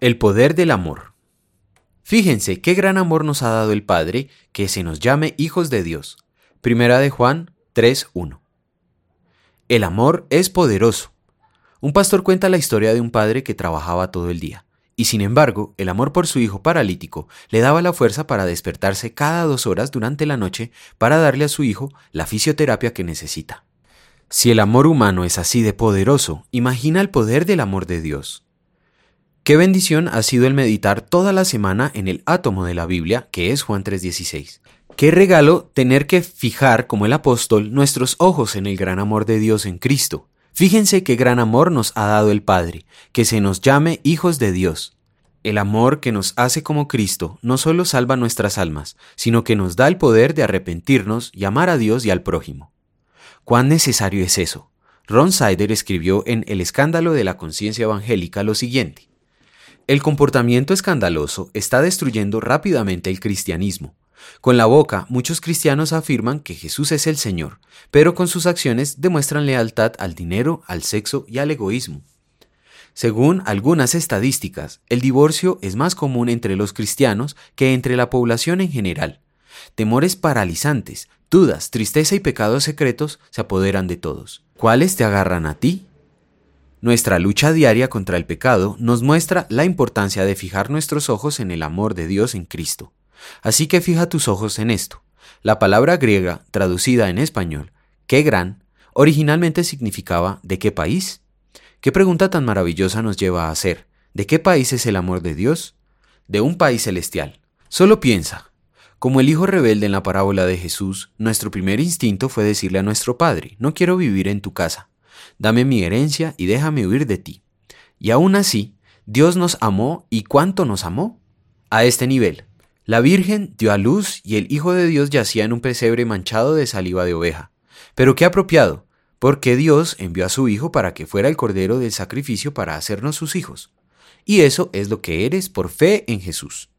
El poder del amor. Fíjense qué gran amor nos ha dado el Padre que se nos llame hijos de Dios. Primera de Juan 3.1. El amor es poderoso. Un pastor cuenta la historia de un padre que trabajaba todo el día, y sin embargo, el amor por su hijo paralítico le daba la fuerza para despertarse cada dos horas durante la noche para darle a su hijo la fisioterapia que necesita. Si el amor humano es así de poderoso, imagina el poder del amor de Dios. Qué bendición ha sido el meditar toda la semana en el átomo de la Biblia, que es Juan 3:16. Qué regalo tener que fijar, como el apóstol, nuestros ojos en el gran amor de Dios en Cristo. Fíjense qué gran amor nos ha dado el Padre, que se nos llame hijos de Dios. El amor que nos hace como Cristo no solo salva nuestras almas, sino que nos da el poder de arrepentirnos y amar a Dios y al prójimo. ¿Cuán necesario es eso? Ron Sider escribió en El escándalo de la conciencia evangélica lo siguiente. El comportamiento escandaloso está destruyendo rápidamente el cristianismo. Con la boca, muchos cristianos afirman que Jesús es el Señor, pero con sus acciones demuestran lealtad al dinero, al sexo y al egoísmo. Según algunas estadísticas, el divorcio es más común entre los cristianos que entre la población en general. Temores paralizantes, dudas, tristeza y pecados secretos se apoderan de todos. ¿Cuáles te agarran a ti? Nuestra lucha diaria contra el pecado nos muestra la importancia de fijar nuestros ojos en el amor de Dios en Cristo. Así que fija tus ojos en esto. La palabra griega, traducida en español, qué gran, originalmente significaba ¿de qué país? ¿Qué pregunta tan maravillosa nos lleva a hacer? ¿De qué país es el amor de Dios? De un país celestial. Solo piensa. Como el hijo rebelde en la parábola de Jesús, nuestro primer instinto fue decirle a nuestro Padre, no quiero vivir en tu casa dame mi herencia y déjame huir de ti. Y aún así, Dios nos amó y cuánto nos amó. A este nivel, la Virgen dio a luz y el Hijo de Dios yacía en un pesebre manchado de saliva de oveja. Pero qué apropiado, porque Dios envió a su Hijo para que fuera el Cordero del sacrificio para hacernos sus hijos. Y eso es lo que eres por fe en Jesús.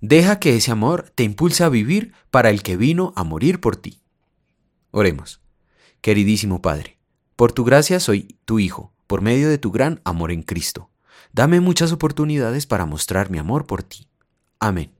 Deja que ese amor te impulse a vivir para el que vino a morir por ti. Oremos. Queridísimo Padre, por tu gracia soy tu Hijo, por medio de tu gran amor en Cristo. Dame muchas oportunidades para mostrar mi amor por ti. Amén.